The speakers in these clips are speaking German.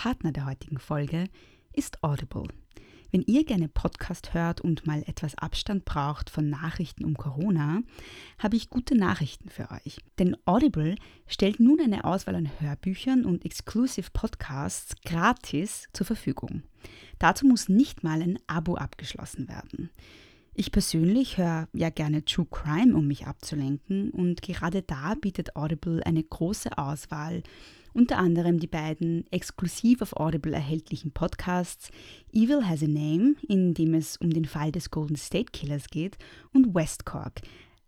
Partner der heutigen Folge ist Audible. Wenn ihr gerne Podcast hört und mal etwas Abstand braucht von Nachrichten um Corona, habe ich gute Nachrichten für euch. Denn Audible stellt nun eine Auswahl an Hörbüchern und Exclusive Podcasts gratis zur Verfügung. Dazu muss nicht mal ein Abo abgeschlossen werden. Ich persönlich höre ja gerne True Crime, um mich abzulenken, und gerade da bietet Audible eine große Auswahl unter anderem die beiden exklusiv auf Audible erhältlichen Podcasts Evil Has a Name, in dem es um den Fall des Golden State Killers geht, und West Cork.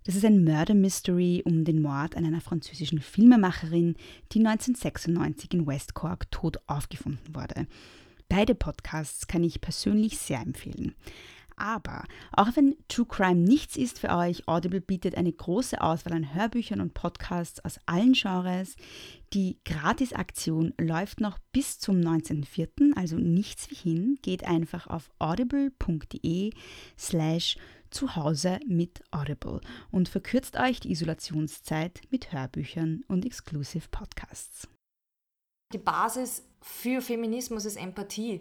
Das ist ein Murder Mystery um den Mord an einer französischen Filmemacherin, die 1996 in West Cork tot aufgefunden wurde. Beide Podcasts kann ich persönlich sehr empfehlen. Aber auch wenn True Crime nichts ist für euch, Audible bietet eine große Auswahl an Hörbüchern und Podcasts aus allen Genres. Die Gratisaktion läuft noch bis zum 19.04., also nichts wie hin. Geht einfach auf audible.de slash Zuhause mit Audible und verkürzt euch die Isolationszeit mit Hörbüchern und Exclusive Podcasts. Die Basis für Feminismus ist Empathie.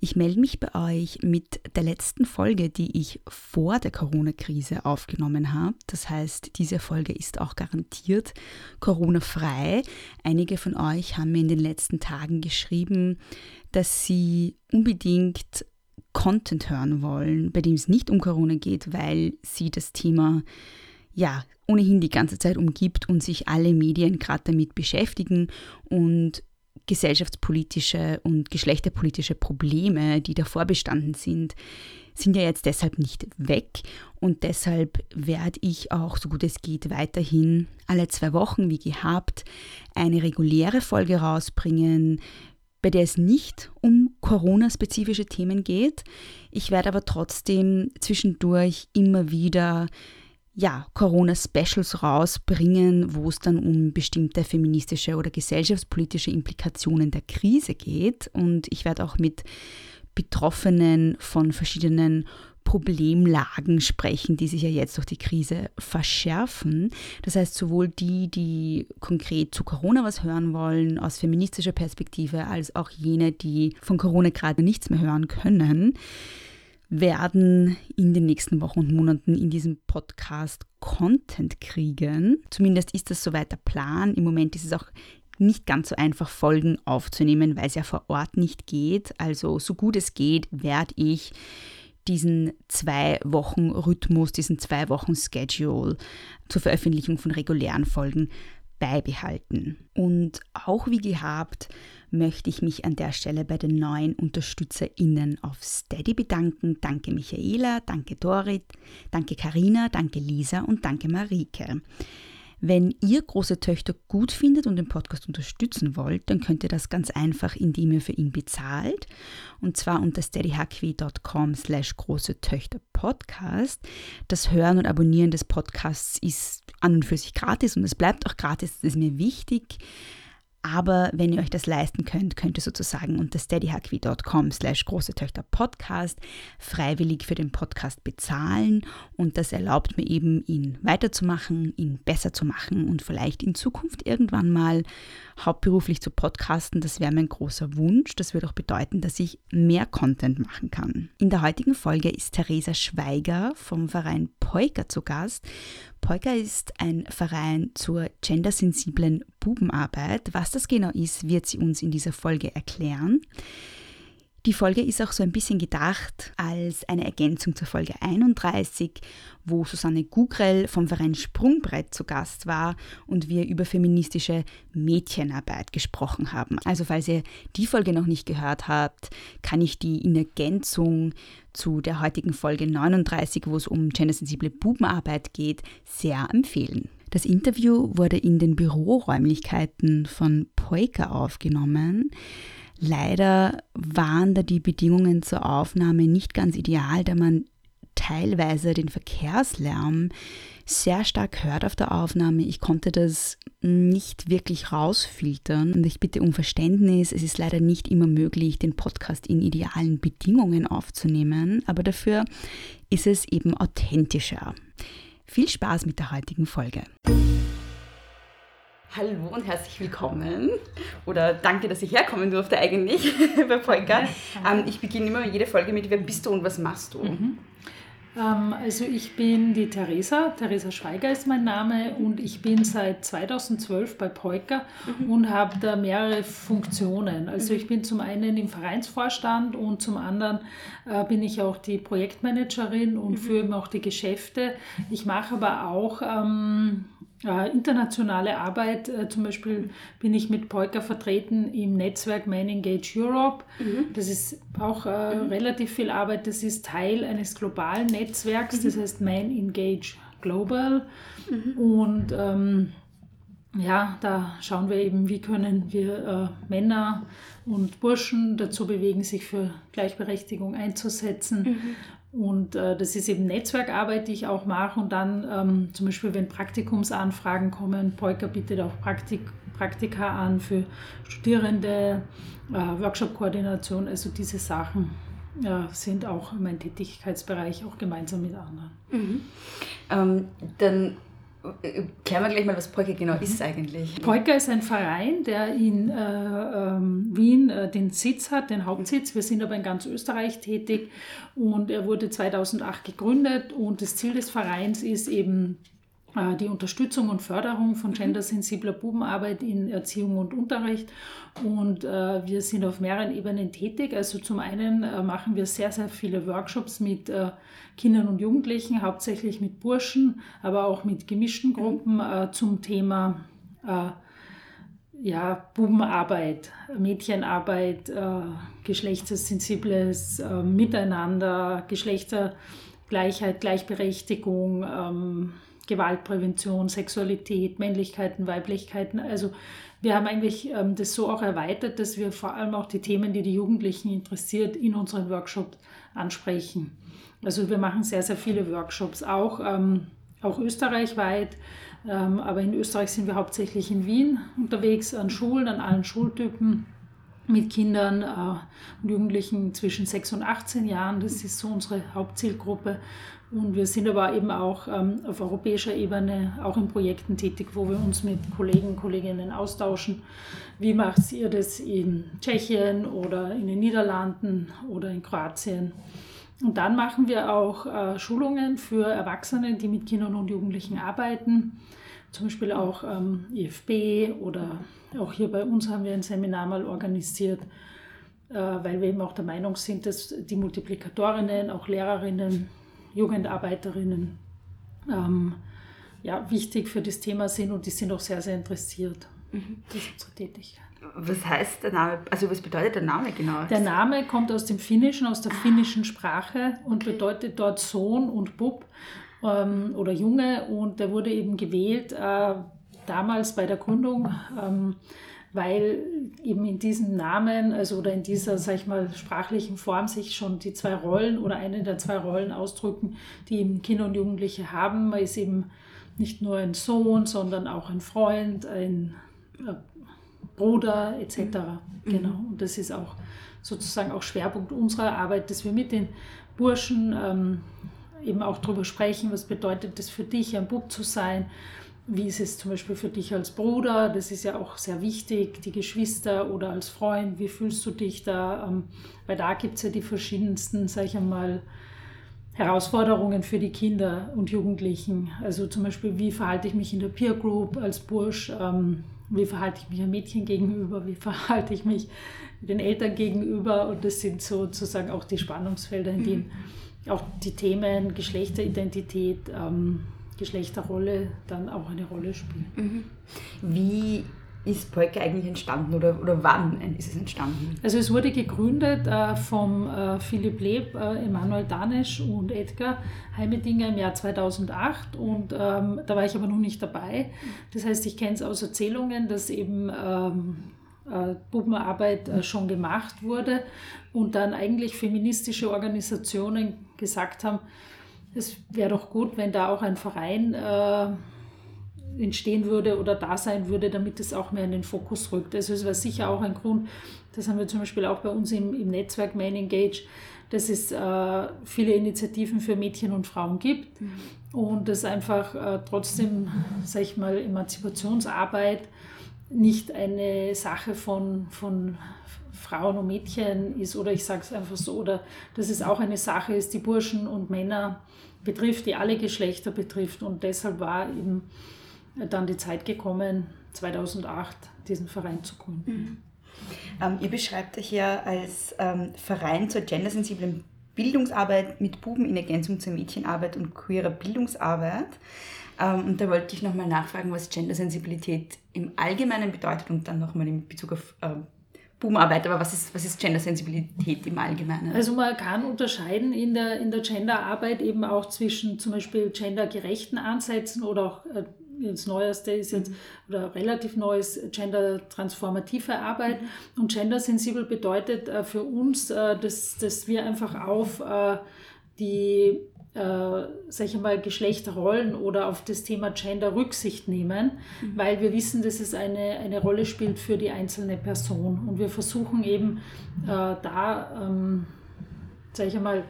Ich melde mich bei euch mit der letzten Folge, die ich vor der Corona-Krise aufgenommen habe. Das heißt, diese Folge ist auch garantiert Corona-frei. Einige von euch haben mir in den letzten Tagen geschrieben, dass sie unbedingt Content hören wollen, bei dem es nicht um Corona geht, weil sie das Thema ja ohnehin die ganze Zeit umgibt und sich alle Medien gerade damit beschäftigen und gesellschaftspolitische und geschlechterpolitische Probleme, die davor bestanden sind, sind ja jetzt deshalb nicht weg. Und deshalb werde ich auch, so gut es geht, weiterhin alle zwei Wochen, wie gehabt, eine reguläre Folge rausbringen, bei der es nicht um Corona-spezifische Themen geht. Ich werde aber trotzdem zwischendurch immer wieder ja, Corona-Specials rausbringen, wo es dann um bestimmte feministische oder gesellschaftspolitische Implikationen der Krise geht. Und ich werde auch mit Betroffenen von verschiedenen Problemlagen sprechen, die sich ja jetzt durch die Krise verschärfen. Das heißt, sowohl die, die konkret zu Corona was hören wollen, aus feministischer Perspektive, als auch jene, die von Corona gerade nichts mehr hören können werden in den nächsten Wochen und Monaten in diesem Podcast Content kriegen. Zumindest ist das soweit der Plan. Im Moment ist es auch nicht ganz so einfach, Folgen aufzunehmen, weil es ja vor Ort nicht geht. Also so gut es geht, werde ich diesen zwei Wochen Rhythmus, diesen zwei Wochen Schedule zur Veröffentlichung von regulären Folgen beibehalten. Und auch wie gehabt möchte ich mich an der Stelle bei den neuen UnterstützerInnen auf Steady bedanken. Danke Michaela, danke Dorit, danke Karina, danke Lisa und danke Marike. Wenn ihr große Töchter gut findet und den Podcast unterstützen wollt, dann könnt ihr das ganz einfach, indem ihr für ihn bezahlt. Und zwar unter steadyhq.com slash große Töchter Podcast. Das Hören und Abonnieren des Podcasts ist an und für sich gratis und es bleibt auch gratis. Das ist mir wichtig. Aber wenn ihr euch das leisten könnt, könnt ihr sozusagen unter steadyhq.com slash große Töchter Podcast freiwillig für den Podcast bezahlen und das erlaubt mir eben, ihn weiterzumachen, ihn besser zu machen und vielleicht in Zukunft irgendwann mal hauptberuflich zu podcasten. Das wäre mein großer Wunsch. Das würde auch bedeuten, dass ich mehr Content machen kann. In der heutigen Folge ist Theresa Schweiger vom Verein Poika zu Gast. Poika ist ein Verein zur gendersensiblen Bubenarbeit. Was das genau ist, wird sie uns in dieser Folge erklären. Die Folge ist auch so ein bisschen gedacht als eine Ergänzung zur Folge 31, wo Susanne Gugrell vom Verein Sprungbrett zu Gast war und wir über feministische Mädchenarbeit gesprochen haben. Also falls ihr die Folge noch nicht gehört habt, kann ich die in Ergänzung zu der heutigen Folge 39, wo es um gendersensible Bubenarbeit geht, sehr empfehlen. Das Interview wurde in den Büroräumlichkeiten von Poika aufgenommen. Leider waren da die Bedingungen zur Aufnahme nicht ganz ideal, da man teilweise den Verkehrslärm sehr stark hört auf der Aufnahme. Ich konnte das nicht wirklich rausfiltern und ich bitte um Verständnis. Es ist leider nicht immer möglich, den Podcast in idealen Bedingungen aufzunehmen, aber dafür ist es eben authentischer. Viel Spaß mit der heutigen Folge. Hallo und herzlich willkommen. Oder danke, dass ich herkommen durfte eigentlich bei Polka. Ähm, ich beginne immer jede Folge mit, wer bist du und was machst du? Mhm. Ähm, also ich bin die Theresa, Theresa Schweiger ist mein Name und ich bin seit 2012 bei Polka mhm. und habe da mehrere Funktionen. Also ich bin zum einen im Vereinsvorstand und zum anderen äh, bin ich auch die Projektmanagerin und mhm. führe auch die Geschäfte. Ich mache aber auch ähm, äh, internationale Arbeit. Äh, zum Beispiel bin ich mit Polka vertreten im Netzwerk Man Engage Europe. Mhm. Das ist auch äh, mhm. relativ viel Arbeit. Das ist Teil eines globalen Netzwerks, mhm. das heißt Man Engage Global. Mhm. Und ähm, ja, da schauen wir eben, wie können wir äh, Männer und Burschen dazu bewegen, sich für Gleichberechtigung einzusetzen. Und äh, das ist eben Netzwerkarbeit, die ich auch mache. Und dann ähm, zum Beispiel, wenn Praktikumsanfragen kommen, Polka bietet auch Praktik, Praktika an für Studierende, äh, Workshop-Koordination, also diese Sachen äh, sind auch mein Tätigkeitsbereich, auch gemeinsam mit anderen. Mhm. Ähm, dann Klären wir gleich mal, was Polka genau ist eigentlich. Polka ist ein Verein, der in äh, ähm, Wien äh, den Sitz hat, den Hauptsitz. Wir sind aber in ganz Österreich tätig und er wurde 2008 gegründet und das Ziel des Vereins ist eben die Unterstützung und Förderung von gendersensibler Bubenarbeit in Erziehung und Unterricht. Und äh, wir sind auf mehreren Ebenen tätig. Also zum einen äh, machen wir sehr, sehr viele Workshops mit äh, Kindern und Jugendlichen, hauptsächlich mit Burschen, aber auch mit gemischten Gruppen äh, zum Thema äh, ja, Bubenarbeit, Mädchenarbeit, geschlechtssensibles Miteinander, Geschlechtergleichheit, Gleichberechtigung. Ähm, Gewaltprävention, Sexualität, Männlichkeiten, Weiblichkeiten. Also wir haben eigentlich ähm, das so auch erweitert, dass wir vor allem auch die Themen, die die Jugendlichen interessiert, in unseren Workshops ansprechen. Also wir machen sehr, sehr viele Workshops, auch, ähm, auch österreichweit. Ähm, aber in Österreich sind wir hauptsächlich in Wien unterwegs, an Schulen, an allen Schultypen mit Kindern äh, und Jugendlichen zwischen 6 und 18 Jahren. Das ist so unsere Hauptzielgruppe. Und wir sind aber eben auch ähm, auf europäischer Ebene auch in Projekten tätig, wo wir uns mit Kollegen und Kolleginnen austauschen. Wie macht ihr das in Tschechien oder in den Niederlanden oder in Kroatien? Und dann machen wir auch äh, Schulungen für Erwachsene, die mit Kindern und Jugendlichen arbeiten. Zum Beispiel auch ähm, IFB oder auch hier bei uns haben wir ein Seminar mal organisiert, äh, weil wir eben auch der Meinung sind, dass die Multiplikatorinnen, auch Lehrerinnen, Jugendarbeiterinnen ähm, ja, wichtig für das Thema sind und die sind auch sehr, sehr interessiert. Mhm. Das ist unsere Tätigkeit. Was heißt der Name? Also was bedeutet der Name genau? Der Name kommt aus dem Finnischen, aus der finnischen Sprache und bedeutet dort Sohn und Bub ähm, oder Junge und der wurde eben gewählt äh, damals bei der Gründung. Ähm, weil eben in diesem Namen, also oder in dieser, sag ich mal, sprachlichen Form sich schon die zwei Rollen oder eine der zwei Rollen ausdrücken, die eben Kinder und Jugendliche haben. Man ist eben nicht nur ein Sohn, sondern auch ein Freund, ein äh, Bruder etc. Mhm. Genau. Und das ist auch sozusagen auch Schwerpunkt unserer Arbeit, dass wir mit den Burschen ähm, eben auch darüber sprechen, was bedeutet es für dich, ein Bub zu sein, wie ist es zum Beispiel für dich als Bruder? Das ist ja auch sehr wichtig, die Geschwister oder als Freund, wie fühlst du dich da? Ähm, weil da gibt es ja die verschiedensten, sag ich einmal, Herausforderungen für die Kinder und Jugendlichen. Also zum Beispiel, wie verhalte ich mich in der Peer Group als Bursch? Ähm, wie verhalte ich mich einem Mädchen gegenüber, wie verhalte ich mich den Eltern gegenüber. Und das sind sozusagen auch die Spannungsfelder, in denen mhm. Auch die Themen Geschlechteridentität, ähm, Geschlechterrolle dann auch eine Rolle spielen. Mhm. Wie ist Polka eigentlich entstanden oder, oder wann ist es entstanden? Also es wurde gegründet äh, vom äh, Philipp Leb, äh, Emanuel Danisch und Edgar Heimedinger im Jahr 2008 und ähm, da war ich aber noch nicht dabei. Das heißt, ich kenne es aus Erzählungen, dass eben ähm, äh, Bubenarbeit äh, schon gemacht wurde und dann eigentlich feministische Organisationen gesagt haben, es wäre doch gut, wenn da auch ein Verein äh, entstehen würde oder da sein würde, damit es auch mehr in den Fokus rückt. Also es war sicher auch ein Grund, das haben wir zum Beispiel auch bei uns im, im Netzwerk Man Engage, dass es äh, viele Initiativen für Mädchen und Frauen gibt mhm. und dass einfach äh, trotzdem, sage ich mal, Emanzipationsarbeit nicht eine Sache von, von Frauen und Mädchen ist oder ich sage es einfach so, oder dass es auch eine Sache ist, die Burschen und Männer betrifft, die alle Geschlechter betrifft und deshalb war eben dann die Zeit gekommen, 2008 diesen Verein zu gründen. Mhm. Ähm, ihr beschreibt euch ja als ähm, Verein zur gendersensiblen Bildungsarbeit mit Buben in Ergänzung zur Mädchenarbeit und queerer Bildungsarbeit. Ähm, und da wollte ich nochmal nachfragen, was Gendersensibilität im Allgemeinen bedeutet und dann nochmal in Bezug auf ähm, Bubenarbeit, aber was ist, was ist Gendersensibilität im Allgemeinen? Also man kann unterscheiden in der, in der Genderarbeit eben auch zwischen zum Beispiel gendergerechten Ansätzen oder auch äh, das Neueste ist jetzt, oder relativ neues, gender-transformative Arbeit. Mhm. Und gendersensibel bedeutet äh, für uns, äh, dass, dass wir einfach auf äh, die äh, sag ich mal, Geschlechterrollen oder auf das Thema Gender Rücksicht nehmen, mhm. weil wir wissen, dass es eine, eine Rolle spielt für die einzelne Person. Und wir versuchen eben äh, da, ähm, sage ich mal,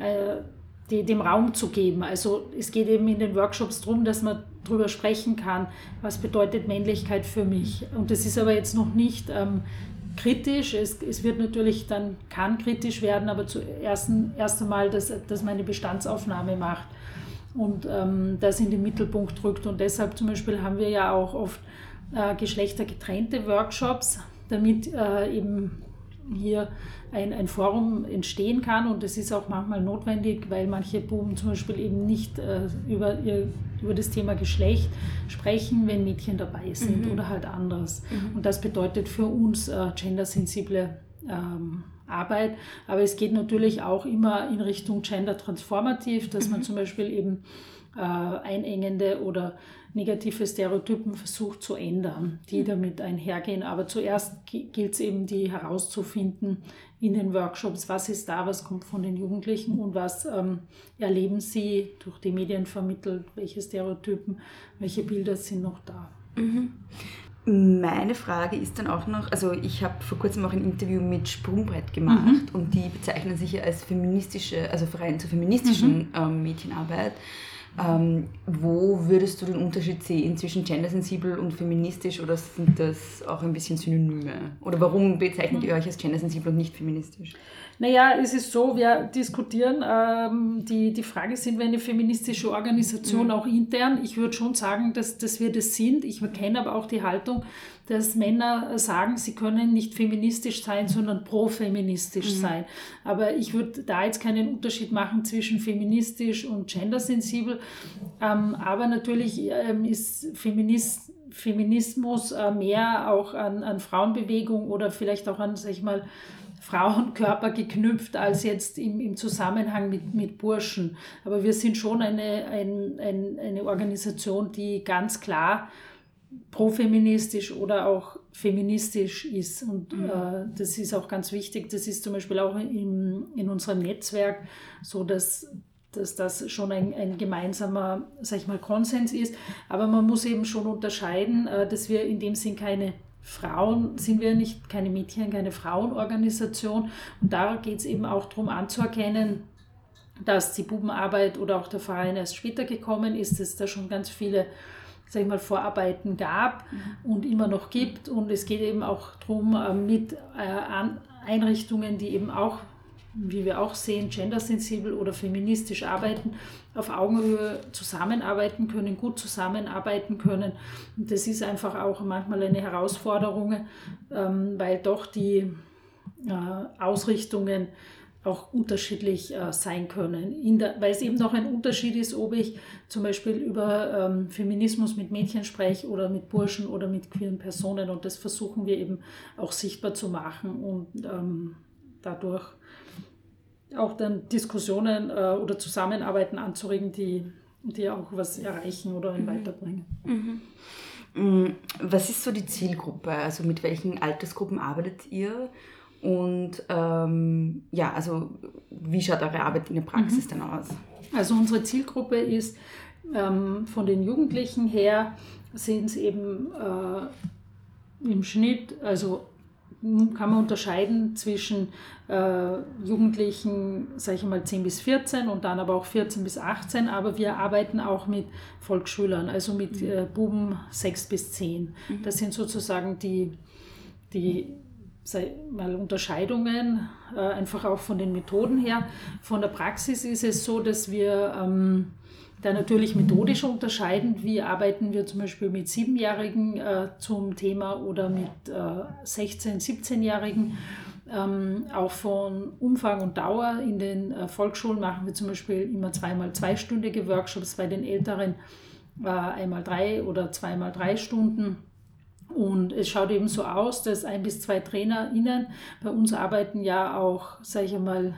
äh, die, dem Raum zu geben. Also es geht eben in den Workshops darum, dass man darüber sprechen kann, was bedeutet Männlichkeit für mich. Und das ist aber jetzt noch nicht ähm, kritisch. Es, es wird natürlich dann, kann kritisch werden, aber zuerst erst einmal, dass, dass man eine Bestandsaufnahme macht und ähm, das in den Mittelpunkt rückt. Und deshalb zum Beispiel haben wir ja auch oft äh, geschlechtergetrennte Workshops, damit äh, eben hier ein, ein Forum entstehen kann und es ist auch manchmal notwendig, weil manche Buben zum Beispiel eben nicht äh, über, ihr, über das Thema Geschlecht sprechen, wenn Mädchen dabei sind mhm. oder halt anders. Mhm. Und das bedeutet für uns äh, gendersensible ähm, Arbeit, aber es geht natürlich auch immer in Richtung gender transformativ, dass mhm. man zum Beispiel eben äh, einengende oder negative Stereotypen versucht zu ändern, die mhm. damit einhergehen. Aber zuerst gilt es eben, die herauszufinden in den Workshops, was ist da, was kommt von den Jugendlichen und was ähm, erleben sie durch die Medien vermittelt, welche Stereotypen, welche Bilder sind noch da. Mhm. Meine Frage ist dann auch noch, also ich habe vor kurzem auch ein Interview mit Sprungbrett gemacht mhm. und die bezeichnen sich ja als feministische, also Verein zur feministischen mhm. ähm, Mädchenarbeit. Ähm, wo würdest du den Unterschied sehen zwischen gendersensibel und feministisch oder sind das auch ein bisschen Synonyme? Oder warum bezeichnet ihr euch als gendersensibel und nicht feministisch? Naja, es ist so, wir diskutieren, ähm, die, die Frage, sind wir eine feministische Organisation, mhm. auch intern? Ich würde schon sagen, dass, dass wir das sind. Ich kenne aber auch die Haltung, dass Männer sagen, sie können nicht feministisch sein, sondern profeministisch mhm. sein. Aber ich würde da jetzt keinen Unterschied machen zwischen feministisch und gendersensibel. Ähm, aber natürlich ähm, ist Feminist, Feminismus äh, mehr auch an, an Frauenbewegung oder vielleicht auch an, sag ich mal, Frauenkörper geknüpft als jetzt im, im Zusammenhang mit, mit Burschen. Aber wir sind schon eine, ein, ein, eine Organisation, die ganz klar profeministisch oder auch feministisch ist. Und mhm. äh, das ist auch ganz wichtig. Das ist zum Beispiel auch im, in unserem Netzwerk so, dass, dass das schon ein, ein gemeinsamer, sag ich mal, Konsens ist. Aber man muss eben schon unterscheiden, äh, dass wir in dem Sinn keine Frauen sind wir nicht, keine Mädchen, keine Frauenorganisation. Und da geht es eben auch darum anzuerkennen, dass die Bubenarbeit oder auch der Verein erst später gekommen ist, dass da schon ganz viele sag ich mal, Vorarbeiten gab mhm. und immer noch gibt. Und es geht eben auch darum, äh, mit äh, Einrichtungen, die eben auch wie wir auch sehen, gendersensibel oder feministisch arbeiten, auf Augenhöhe zusammenarbeiten können, gut zusammenarbeiten können. Und das ist einfach auch manchmal eine Herausforderung, ähm, weil doch die äh, Ausrichtungen auch unterschiedlich äh, sein können. Der, weil es eben noch ein Unterschied ist, ob ich zum Beispiel über ähm, Feminismus mit Mädchen spreche oder mit Burschen oder mit queeren Personen. Und das versuchen wir eben auch sichtbar zu machen und ähm, dadurch auch dann Diskussionen äh, oder Zusammenarbeiten anzuregen, die, die auch was erreichen oder mhm. weiterbringen. Mhm. Mm, was ist so die Zielgruppe? Also mit welchen Altersgruppen arbeitet ihr? Und ähm, ja, also wie schaut eure Arbeit in der Praxis mhm. denn aus? Also unsere Zielgruppe ist ähm, von den Jugendlichen her sind es eben äh, im Schnitt, also kann man unterscheiden zwischen äh, Jugendlichen, sage ich mal, 10 bis 14 und dann aber auch 14 bis 18. Aber wir arbeiten auch mit Volksschülern, also mit mhm. äh, Buben 6 bis 10. Mhm. Das sind sozusagen die, die mal Unterscheidungen, äh, einfach auch von den Methoden her. Von der Praxis ist es so, dass wir ähm, da natürlich methodisch unterscheiden. Wie arbeiten wir zum Beispiel mit Siebenjährigen äh, zum Thema oder mit äh, 16-, 17-Jährigen. Ähm, auch von Umfang und Dauer. In den äh, Volksschulen machen wir zum Beispiel immer zweimal zweistündige Workshops, bei den Älteren äh, einmal drei oder zweimal drei Stunden. Und es schaut eben so aus, dass ein bis zwei TrainerInnen bei uns arbeiten ja auch, sage ich einmal,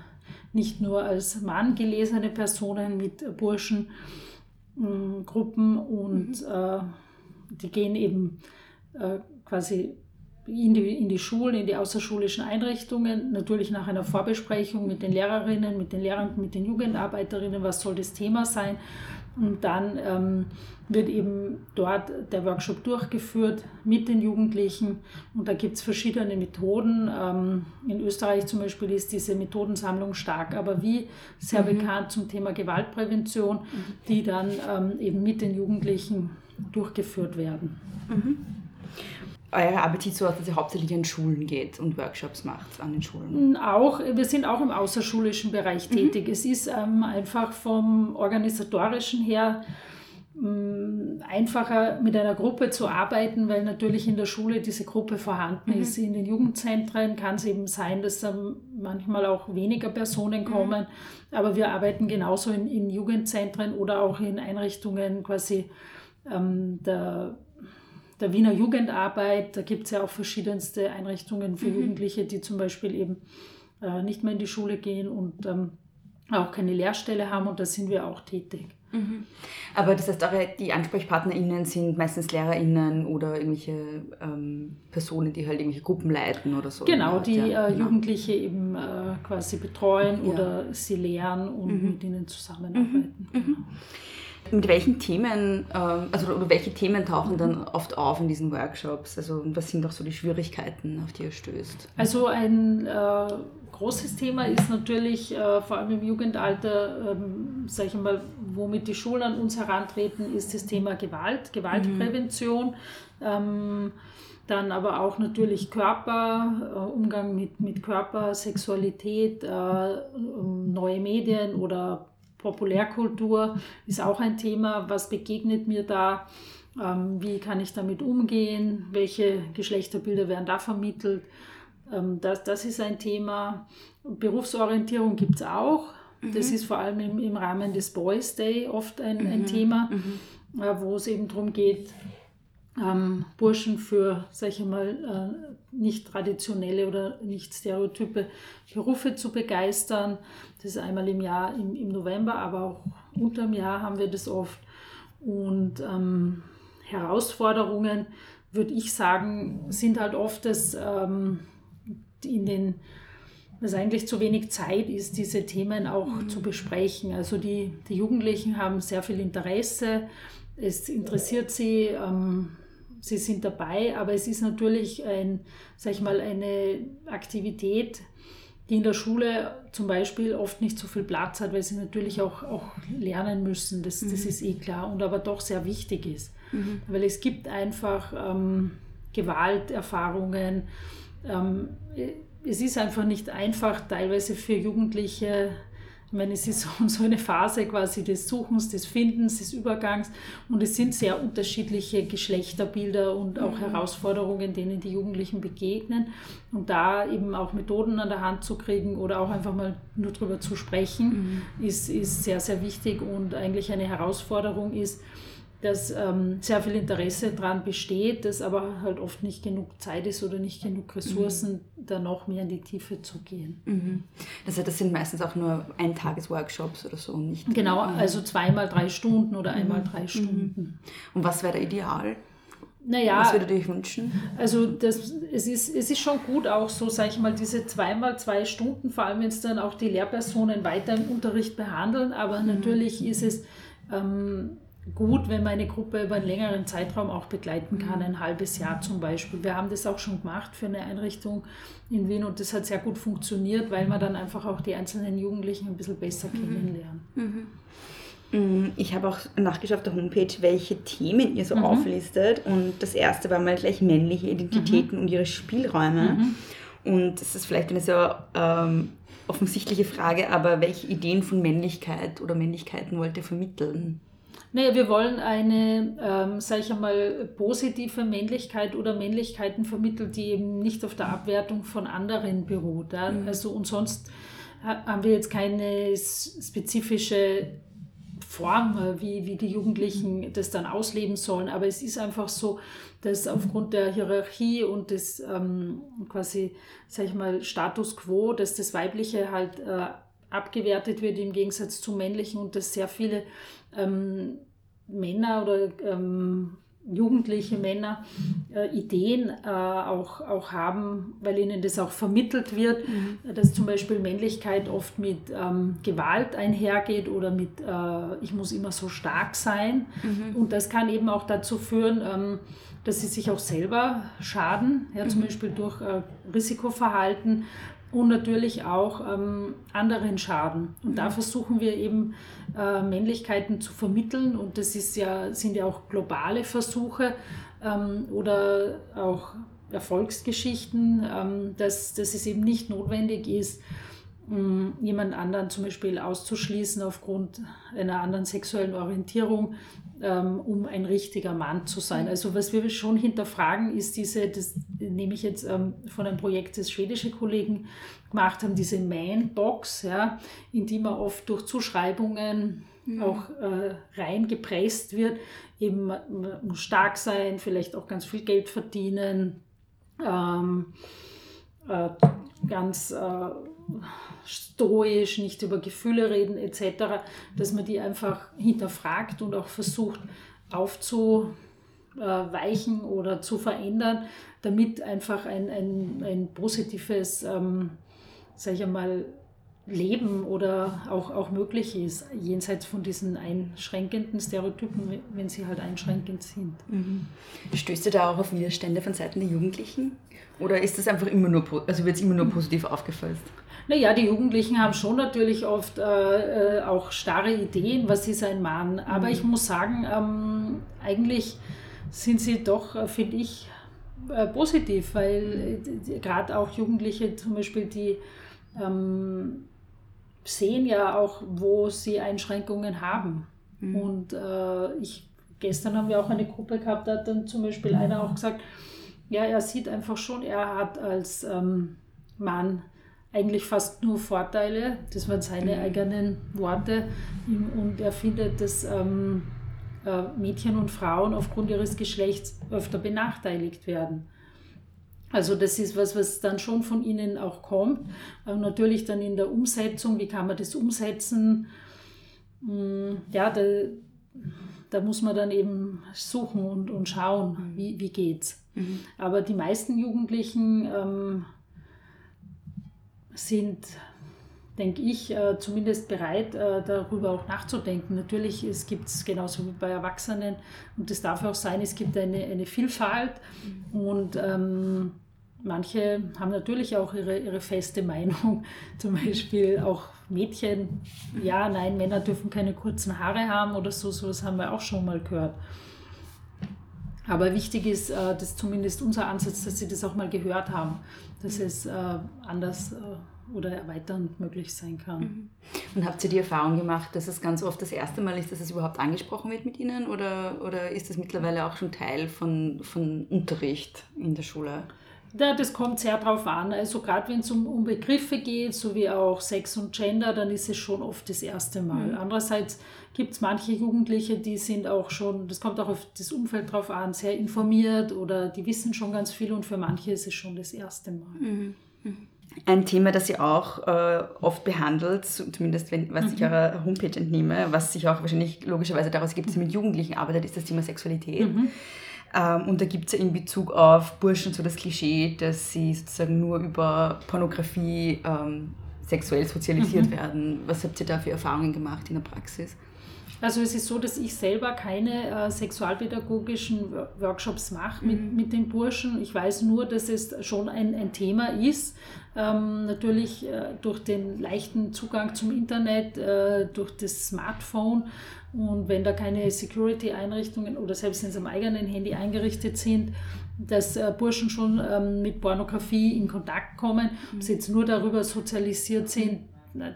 nicht nur als Mann gelesene Personen mit Burschengruppen und mhm. äh, die gehen eben äh, quasi in die, in die Schulen, in die außerschulischen Einrichtungen, natürlich nach einer Vorbesprechung mit den Lehrerinnen, mit den Lehrern, mit den Jugendarbeiterinnen, was soll das Thema sein. Und dann ähm, wird eben dort der Workshop durchgeführt mit den Jugendlichen. Und da gibt es verschiedene Methoden. Ähm, in Österreich zum Beispiel ist diese Methodensammlung stark, aber wie sehr mhm. bekannt zum Thema Gewaltprävention, mhm. die dann ähm, eben mit den Jugendlichen durchgeführt werden. Mhm eure Arbeit sieht so aus, dass ihr hauptsächlich an Schulen geht und Workshops macht an den Schulen? Auch, wir sind auch im außerschulischen Bereich mhm. tätig. Es ist ähm, einfach vom organisatorischen her ähm, einfacher mit einer Gruppe zu arbeiten, weil natürlich in der Schule diese Gruppe vorhanden mhm. ist. In den Jugendzentren kann es eben sein, dass dann manchmal auch weniger Personen mhm. kommen, mhm. aber wir arbeiten genauso in, in, Jugendzentren oder auch in Einrichtungen quasi ähm, der der Wiener Jugendarbeit. Da gibt es ja auch verschiedenste Einrichtungen für mhm. Jugendliche, die zum Beispiel eben äh, nicht mehr in die Schule gehen und ähm, auch keine Lehrstelle haben und da sind wir auch tätig. Mhm. Aber das heißt, eure, die AnsprechpartnerInnen sind meistens LehrerInnen oder irgendwelche ähm, Personen, die halt irgendwelche Gruppen leiten oder so. Genau, die ja, äh, genau. Jugendliche eben äh, quasi betreuen ja. oder sie lehren und mhm. mit ihnen zusammenarbeiten. Mhm. Mit welchen Themen, ähm, also oder welche Themen tauchen dann oft auf in diesen Workshops? Also was sind auch so die Schwierigkeiten, auf die ihr stößt? Also ein äh, großes Thema ist natürlich äh, vor allem im Jugendalter, ähm, sage ich mal, womit die Schulen an uns herantreten, ist das Thema Gewalt, Gewaltprävention. Mhm. Ähm, dann aber auch natürlich Körper, äh, Umgang mit, mit Körper, Sexualität, äh, neue Medien oder Populärkultur ist auch ein Thema. Was begegnet mir da? Ähm, wie kann ich damit umgehen? Welche Geschlechterbilder werden da vermittelt? Ähm, das, das ist ein Thema. Berufsorientierung gibt es auch. Mhm. Das ist vor allem im, im Rahmen des Boys Day oft ein, ein mhm. Thema, mhm. Äh, wo es eben darum geht, ähm, Burschen für, sag ich mal, äh, nicht traditionelle oder nicht stereotype Berufe zu begeistern. Das ist einmal im Jahr, im, im November, aber auch unterm Jahr haben wir das oft. Und ähm, Herausforderungen, würde ich sagen, sind halt oft, dass ähm, in den dass eigentlich zu wenig Zeit ist, diese Themen auch mhm. zu besprechen. Also die, die Jugendlichen haben sehr viel Interesse, es interessiert sie, ähm, sie sind dabei, aber es ist natürlich ein, sag ich mal, eine Aktivität, die in der Schule zum Beispiel oft nicht so viel Platz hat, weil sie natürlich auch, auch lernen müssen, das, mhm. das ist eh klar, und aber doch sehr wichtig ist. Mhm. Weil es gibt einfach ähm, Gewalterfahrungen, ähm, es ist einfach nicht einfach, teilweise für Jugendliche ich meine, es ist so eine Phase quasi des Suchens, des Findens, des Übergangs und es sind sehr unterschiedliche Geschlechterbilder und auch mhm. Herausforderungen, denen die Jugendlichen begegnen. Und da eben auch Methoden an der Hand zu kriegen oder auch einfach mal nur drüber zu sprechen, mhm. ist, ist sehr, sehr wichtig und eigentlich eine Herausforderung ist, dass ähm, sehr viel Interesse daran besteht, dass aber halt oft nicht genug Zeit ist oder nicht genug Ressourcen, mhm. da noch mehr in die Tiefe zu gehen. Mhm. Das, heißt, das sind meistens auch nur Eintagesworkshops oder so, nicht? Genau, also zweimal drei Stunden oder einmal mhm. drei Stunden. Und was wäre da ideal? Naja, was würdet ihr euch wünschen? Also das, es, ist, es ist schon gut, auch so, sage ich mal, diese zweimal zwei Stunden, vor allem wenn es dann auch die Lehrpersonen weiter im Unterricht behandeln, aber mhm. natürlich ist es ähm, gut, wenn man eine Gruppe über einen längeren Zeitraum auch begleiten kann, ein halbes Jahr zum Beispiel. Wir haben das auch schon gemacht für eine Einrichtung in Wien und das hat sehr gut funktioniert, weil man dann einfach auch die einzelnen Jugendlichen ein bisschen besser mhm. kennenlernen. Mhm. Mm, ich habe auch nachgeschaut auf der Homepage, welche Themen ihr so mhm. auflistet. Und das erste war mal gleich männliche Identitäten mhm. und ihre Spielräume. Und das ist vielleicht eine sehr ähm, offensichtliche Frage, aber welche Ideen von Männlichkeit oder Männlichkeiten wollt ihr vermitteln? Naja, wir wollen eine, ähm, sage ich einmal, positive Männlichkeit oder Männlichkeiten vermitteln, die eben nicht auf der Abwertung von anderen beruht. Ja? Mhm. Also und sonst haben wir jetzt keine spezifische Form, äh, wie, wie die Jugendlichen das dann ausleben sollen. Aber es ist einfach so, dass aufgrund der Hierarchie und des ähm, quasi, sag ich mal, Status quo, dass das Weibliche halt äh, abgewertet wird im Gegensatz zum Männlichen und dass sehr viele ähm, Männer oder ähm, jugendliche Männer äh, Ideen äh, auch, auch haben, weil ihnen das auch vermittelt wird, mhm. dass zum Beispiel Männlichkeit oft mit ähm, Gewalt einhergeht oder mit äh, ich muss immer so stark sein. Mhm. Und das kann eben auch dazu führen, ähm, dass sie sich auch selber schaden, ja, zum mhm. Beispiel durch äh, Risikoverhalten und natürlich auch ähm, anderen Schaden. Und da mhm. versuchen wir eben äh, Männlichkeiten zu vermitteln und das ist ja, sind ja auch globale Versuche ähm, oder auch Erfolgsgeschichten, ähm, dass, dass es eben nicht notwendig ist, jemand anderen zum Beispiel auszuschließen aufgrund einer anderen sexuellen Orientierung, ähm, um ein richtiger Mann zu sein. Also was wir schon hinterfragen, ist diese, das nehme ich jetzt ähm, von einem Projekt des schwedischen Kollegen gemacht haben, diese Man-Box, ja, in die man oft durch Zuschreibungen mhm. auch äh, reingepresst wird. Eben man muss stark sein, vielleicht auch ganz viel Geld verdienen, ähm, äh, ganz äh, stoisch, nicht über Gefühle reden etc., dass man die einfach hinterfragt und auch versucht aufzuweichen oder zu verändern, damit einfach ein, ein, ein positives, ähm, sage ich einmal, Leben oder auch, auch möglich ist, jenseits von diesen einschränkenden Stereotypen, wenn sie halt einschränkend sind. Mhm. Stößt ihr da auch auf Widerstände von Seiten der Jugendlichen? Oder ist das einfach immer nur, also wird es immer nur positiv aufgefasst? Naja, die Jugendlichen haben schon natürlich oft äh, äh, auch starre Ideen, was ist ein Mann. Aber mhm. ich muss sagen, ähm, eigentlich sind sie doch, äh, finde ich, äh, positiv, weil äh, gerade auch Jugendliche zum Beispiel, die ähm, sehen ja auch, wo sie Einschränkungen haben. Mhm. Und äh, ich, gestern haben wir auch eine Gruppe gehabt, da hat dann zum Beispiel einer auch gesagt, ja, er sieht einfach schon, er hat als ähm, Mann eigentlich fast nur Vorteile. Das waren seine mhm. eigenen Worte. Und er findet, dass ähm, äh, Mädchen und Frauen aufgrund ihres Geschlechts öfter benachteiligt werden. Also das ist was, was dann schon von ihnen auch kommt. Und natürlich dann in der Umsetzung, wie kann man das umsetzen? Hm, ja, da, da muss man dann eben suchen und, und schauen, mhm. wie, wie geht's. Mhm. Aber die meisten Jugendlichen ähm, sind, denke ich, äh, zumindest bereit, äh, darüber auch nachzudenken. Natürlich, es gibt es genauso wie bei Erwachsenen und das darf auch sein, es gibt eine, eine Vielfalt und ähm, manche haben natürlich auch ihre, ihre feste Meinung. Zum Beispiel auch Mädchen, ja, nein, Männer dürfen keine kurzen Haare haben oder so, sowas haben wir auch schon mal gehört. Aber wichtig ist, äh, dass zumindest unser Ansatz, dass sie das auch mal gehört haben, dass es äh, anders äh, oder erweiternd möglich sein kann. Mhm. Und habt ihr die Erfahrung gemacht, dass es ganz oft das erste Mal ist, dass es überhaupt angesprochen wird mit Ihnen oder, oder ist das mittlerweile auch schon Teil von, von Unterricht in der Schule? Ja, das kommt sehr drauf an. Also gerade wenn es um, um Begriffe geht, so wie auch Sex und Gender, dann ist es schon oft das erste Mal. Mhm. Andererseits gibt es manche Jugendliche, die sind auch schon, das kommt auch auf das Umfeld drauf an, sehr informiert oder die wissen schon ganz viel und für manche ist es schon das erste Mal. Mhm. mhm. Ein Thema, das ihr auch äh, oft behandelt, zumindest wenn, was mhm. ich eurer Homepage entnehme, was sich auch wahrscheinlich logischerweise daraus gibt, dass ihr mit Jugendlichen arbeitet, ist das Thema Sexualität. Mhm. Ähm, und da gibt es ja in Bezug auf Burschen so das Klischee, dass sie sozusagen nur über Pornografie ähm, sexuell sozialisiert mhm. werden. Was habt ihr da für Erfahrungen gemacht in der Praxis? Also es ist so, dass ich selber keine äh, sexualpädagogischen Workshops mache mit, mhm. mit den Burschen. Ich weiß nur, dass es schon ein, ein Thema ist. Ähm, natürlich äh, durch den leichten Zugang zum Internet, äh, durch das Smartphone und wenn da keine Security-Einrichtungen oder selbst in seinem eigenen Handy eingerichtet sind, dass äh, Burschen schon ähm, mit Pornografie in Kontakt kommen, mhm. sie jetzt nur darüber sozialisiert sind,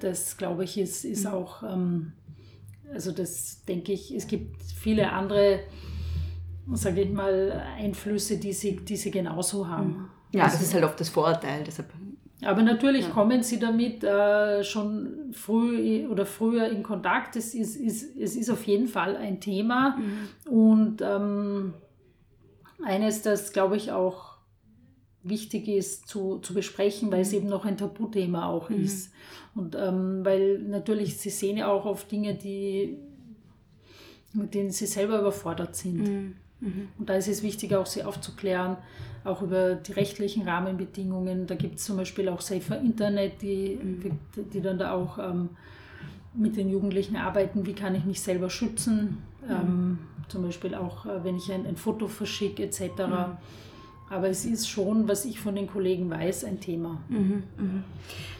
das glaube ich ist, ist mhm. auch, ähm, also das denke ich, es gibt viele andere, sage ich mal, Einflüsse, die sie, die sie genauso haben. Mhm. Ja, also, das ist halt oft das Vorurteil, deshalb aber natürlich ja. kommen sie damit äh, schon früh oder früher in Kontakt. Es ist, ist, es ist auf jeden Fall ein Thema mhm. und ähm, eines, das glaube ich auch wichtig ist zu, zu besprechen, weil es eben noch ein Tabuthema auch mhm. ist. Und ähm, weil natürlich, sie sehen ja auch oft Dinge, die, mit denen sie selber überfordert sind. Mhm. Mhm. Und da ist es wichtig, auch sie aufzuklären, auch über die rechtlichen Rahmenbedingungen. Da gibt es zum Beispiel auch Safer Internet, die, mhm. die dann da auch ähm, mit den Jugendlichen arbeiten, wie kann ich mich selber schützen. Mhm. Ähm, zum Beispiel auch, äh, wenn ich ein, ein Foto verschicke etc. Aber es ist schon, was ich von den Kollegen weiß, ein Thema. Mhm, mhm.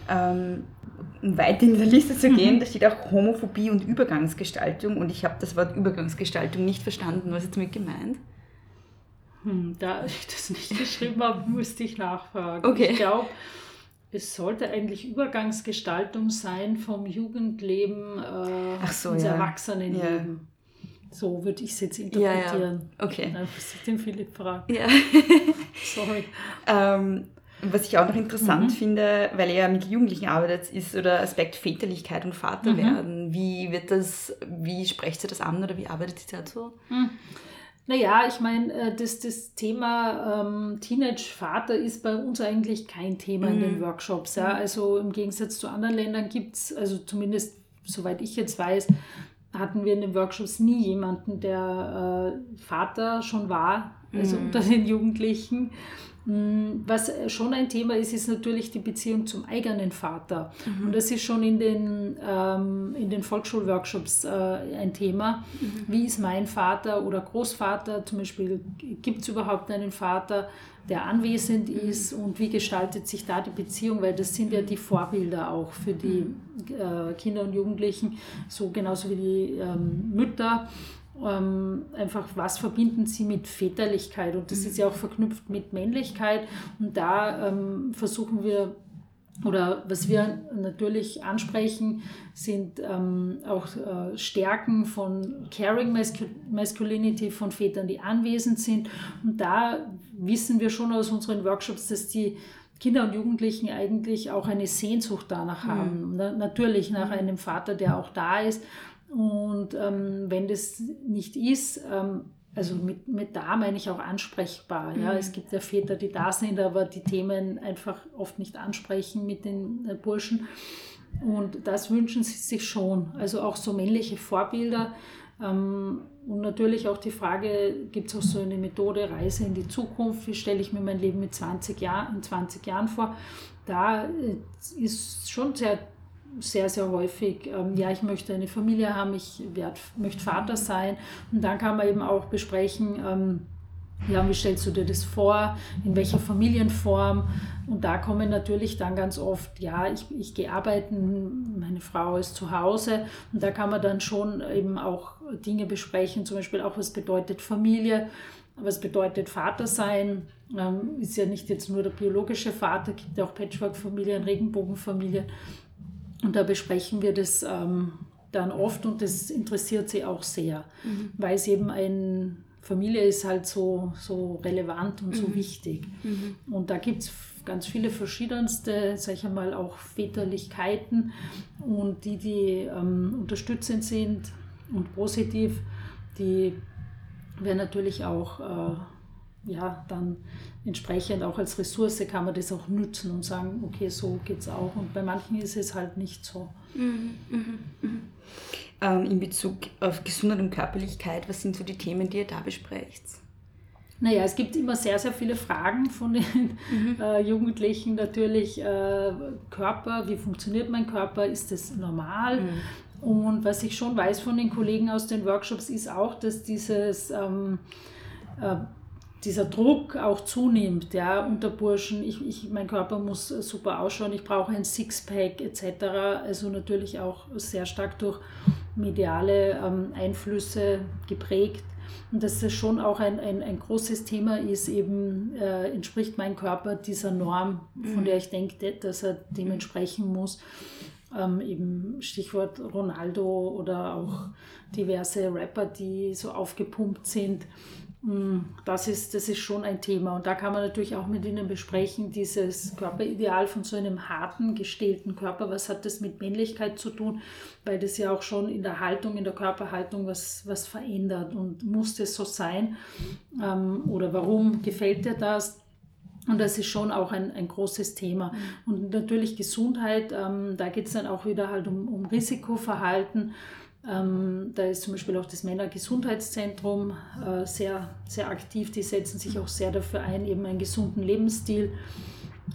Ähm, um weiter in der Liste zu gehen, mhm. da steht auch Homophobie und Übergangsgestaltung und ich habe das Wort Übergangsgestaltung nicht verstanden. Was ist damit gemeint? Hm, da ich das nicht geschrieben habe, musste ich nachfragen. Okay. Ich glaube, es sollte eigentlich Übergangsgestaltung sein vom Jugendleben äh, so, ins ja. Erwachsenenleben. Ja. So würde ich es jetzt interpretieren. Ja, ja. Okay. Dann muss ich den Philipp fragen. Ja. Sorry. Ähm, was ich auch noch interessant mhm. finde, weil er mit Jugendlichen arbeitet, ist so der Aspekt Väterlichkeit und Vaterwerden. Mhm. Wie wird das, wie sprecht ihr das an oder wie arbeitet ihr dazu? Mhm. Naja, ich meine, äh, das, das Thema ähm, Teenage-Vater ist bei uns eigentlich kein Thema in den mhm. Workshops. Ja? Mhm. Also im Gegensatz zu anderen Ländern gibt es, also zumindest soweit ich jetzt weiß, hatten wir in den Workshops nie jemanden, der äh, Vater schon war, also mhm. unter den Jugendlichen. Mm, was schon ein Thema ist, ist natürlich die Beziehung zum eigenen Vater. Mhm. Und das ist schon in den, ähm, in den Volksschulworkshops äh, ein Thema. Mhm. Wie ist mein Vater oder Großvater? Zum Beispiel, gibt es überhaupt einen Vater, der anwesend mhm. ist und wie gestaltet sich da die Beziehung? Weil das sind ja die Vorbilder auch für die mhm. äh, Kinder und Jugendlichen, so genauso wie die ähm, Mütter ähm, einfach, was verbinden sie mit Väterlichkeit? Und das ist ja auch verknüpft mit Männlichkeit. Und da ähm, versuchen wir, oder was wir natürlich ansprechen, sind ähm, auch äh, Stärken von Caring Masculinity von Vätern, die anwesend sind. Und da wissen wir schon aus unseren Workshops, dass die Kinder und Jugendlichen eigentlich auch eine Sehnsucht danach mhm. haben. Mhm. Na, natürlich nach einem Vater, der auch da ist und ähm, wenn das nicht ist, ähm, also mit, mit da meine ich auch ansprechbar. Ja? Mhm. Es gibt ja Väter, die da sind, aber die Themen einfach oft nicht ansprechen mit den äh, Burschen. Und das wünschen sie sich schon. Also auch so männliche Vorbilder. Ähm, und natürlich auch die Frage, gibt es auch so eine Methode Reise in die Zukunft? Wie stelle ich mir mein Leben mit 20 Jahr, in 20 Jahren vor? Da äh, ist schon sehr sehr, sehr häufig, ähm, ja, ich möchte eine Familie haben, ich werd, möchte Vater sein. Und dann kann man eben auch besprechen, ähm, ja, wie stellst du dir das vor? In welcher Familienform? Und da kommen natürlich dann ganz oft, ja, ich, ich gehe arbeiten, meine Frau ist zu Hause. Und da kann man dann schon eben auch Dinge besprechen, zum Beispiel auch, was bedeutet Familie. was bedeutet Vater sein? Ähm, ist ja nicht jetzt nur der biologische Vater, gibt ja auch Patchwork-Familien, Regenbogenfamilien. Und da besprechen wir das ähm, dann oft und das interessiert sie auch sehr, mhm. weil es eben ein Familie ist halt so, so relevant und so mhm. wichtig. Mhm. Und da gibt es ganz viele verschiedenste, sage ich einmal, auch Väterlichkeiten und die, die ähm, unterstützend sind und positiv, die werden natürlich auch äh, ja, dann entsprechend auch als Ressource kann man das auch nutzen und sagen, okay, so geht es auch. Und bei manchen ist es halt nicht so. Mhm, mh, mh. Ähm, in Bezug auf Gesundheit und Körperlichkeit, was sind so die Themen, die ihr da besprecht? Naja, es gibt immer sehr, sehr viele Fragen von den mhm. äh, Jugendlichen natürlich. Äh, Körper, wie funktioniert mein Körper? Ist das normal? Mhm. Und was ich schon weiß von den Kollegen aus den Workshops ist auch, dass dieses ähm, äh, dieser Druck auch zunimmt, ja, unter Burschen, ich, ich, mein Körper muss super ausschauen, ich brauche ein Sixpack etc. Also natürlich auch sehr stark durch mediale ähm, Einflüsse geprägt. Und dass das schon auch ein, ein, ein großes Thema ist, eben äh, entspricht mein Körper dieser Norm, von mhm. der ich denke, dass er dementsprechend muss. Ähm, eben Stichwort Ronaldo oder auch diverse Rapper, die so aufgepumpt sind. Mm, das ist, das ist schon ein Thema. Und da kann man natürlich auch mit Ihnen besprechen, dieses Körperideal von so einem harten, gestählten Körper, was hat das mit Männlichkeit zu tun? Weil das ja auch schon in der Haltung, in der Körperhaltung was, was verändert. Und muss das so sein? Ähm, oder warum gefällt dir das? Und das ist schon auch ein, ein großes Thema. Und natürlich Gesundheit, ähm, da geht es dann auch wieder halt um, um Risikoverhalten. Ähm, da ist zum Beispiel auch das Männergesundheitszentrum äh, sehr, sehr aktiv. Die setzen sich auch sehr dafür ein, eben einen gesunden Lebensstil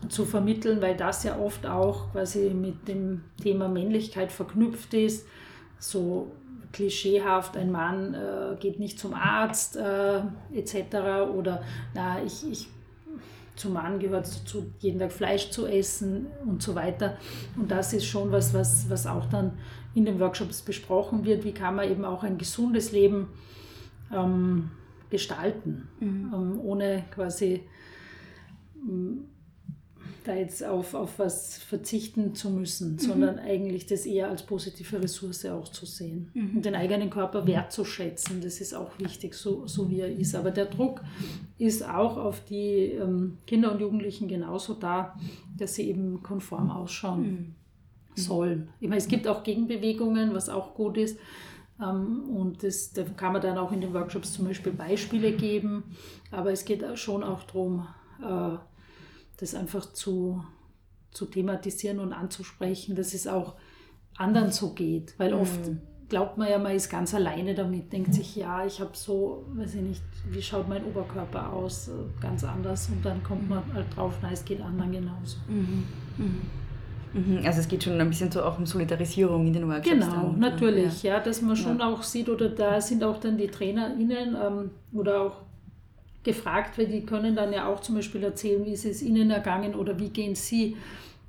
zu vermitteln, weil das ja oft auch quasi mit dem Thema Männlichkeit verknüpft ist. So klischeehaft, ein Mann äh, geht nicht zum Arzt äh, etc. Oder na, ich, ich zum Mann gehört es dazu, jeden Tag Fleisch zu essen und so weiter. Und das ist schon was, was, was auch dann in den Workshops besprochen wird. Wie kann man eben auch ein gesundes Leben ähm, gestalten, mhm. ähm, ohne quasi ähm, da jetzt auf, auf was verzichten zu müssen, mhm. sondern eigentlich das eher als positive Ressource auch zu sehen mhm. und den eigenen Körper wertzuschätzen. Das ist auch wichtig, so, so wie er ist. Aber der Druck ist auch auf die ähm, Kinder und Jugendlichen genauso da, dass sie eben konform ausschauen mhm. Sollen. Ich meine, es gibt auch Gegenbewegungen, was auch gut ist. Ähm, und das, da kann man dann auch in den Workshops zum Beispiel Beispiele geben. Aber es geht schon auch darum, äh, das einfach zu, zu thematisieren und anzusprechen, dass es auch anderen so geht. Weil mhm. oft glaubt man ja, man ist ganz alleine damit, denkt sich, ja, ich habe so, weiß ich nicht, wie schaut mein Oberkörper aus, ganz anders. Und dann kommt man halt drauf, na, es geht anderen genauso. Mhm. Mhm. Mhm. Also es geht schon ein bisschen so auch um Solidarisierung in den Workshops. Genau, dann. natürlich, ja. ja. dass man schon ja. auch sieht, oder da sind auch dann die TrainerInnen ähm, oder auch gefragt, weil die können dann ja auch zum Beispiel erzählen, wie ist es ihnen ergangen oder wie gehen sie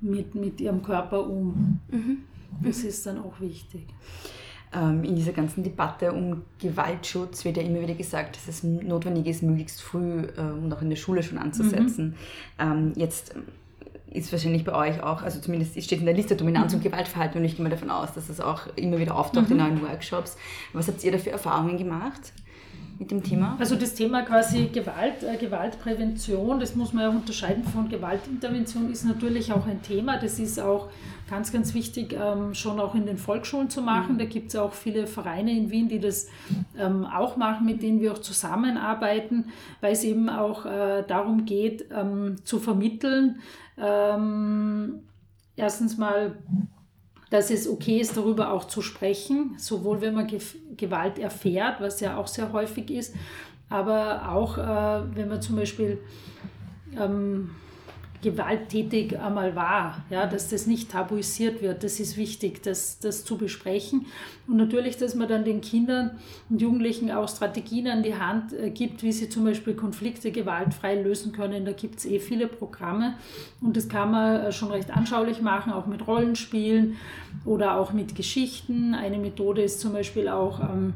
mit, mit ihrem Körper um. Mhm. Das ist dann auch wichtig. Ähm, in dieser ganzen Debatte um Gewaltschutz wird ja immer wieder gesagt, dass es notwendig ist, möglichst früh äh, und auch in der Schule schon anzusetzen. Mhm. jetzt ist wahrscheinlich bei euch auch, also zumindest steht in der Liste Dominanz und Gewaltverhalten und ich gehe mal davon aus, dass das auch immer wieder auftaucht mhm. in neuen Workshops. Was habt ihr da für Erfahrungen gemacht? mit dem Thema? Also das Thema quasi Gewalt, äh, Gewaltprävention, das muss man ja unterscheiden von Gewaltintervention, ist natürlich auch ein Thema. Das ist auch ganz, ganz wichtig, ähm, schon auch in den Volksschulen zu machen. Mhm. Da gibt es auch viele Vereine in Wien, die das ähm, auch machen, mit denen wir auch zusammenarbeiten, weil es eben auch äh, darum geht, ähm, zu vermitteln. Ähm, erstens mal dass es okay ist, darüber auch zu sprechen, sowohl wenn man Gewalt erfährt, was ja auch sehr häufig ist, aber auch äh, wenn man zum Beispiel ähm, gewalttätig einmal war, ja, dass das nicht tabuisiert wird. Das ist wichtig, das, das zu besprechen. Und natürlich, dass man dann den Kindern und Jugendlichen auch Strategien an die Hand äh, gibt, wie sie zum Beispiel Konflikte gewaltfrei lösen können. Da gibt es eh viele Programme und das kann man äh, schon recht anschaulich machen, auch mit Rollenspielen oder auch mit Geschichten. Eine Methode ist zum Beispiel auch, ähm,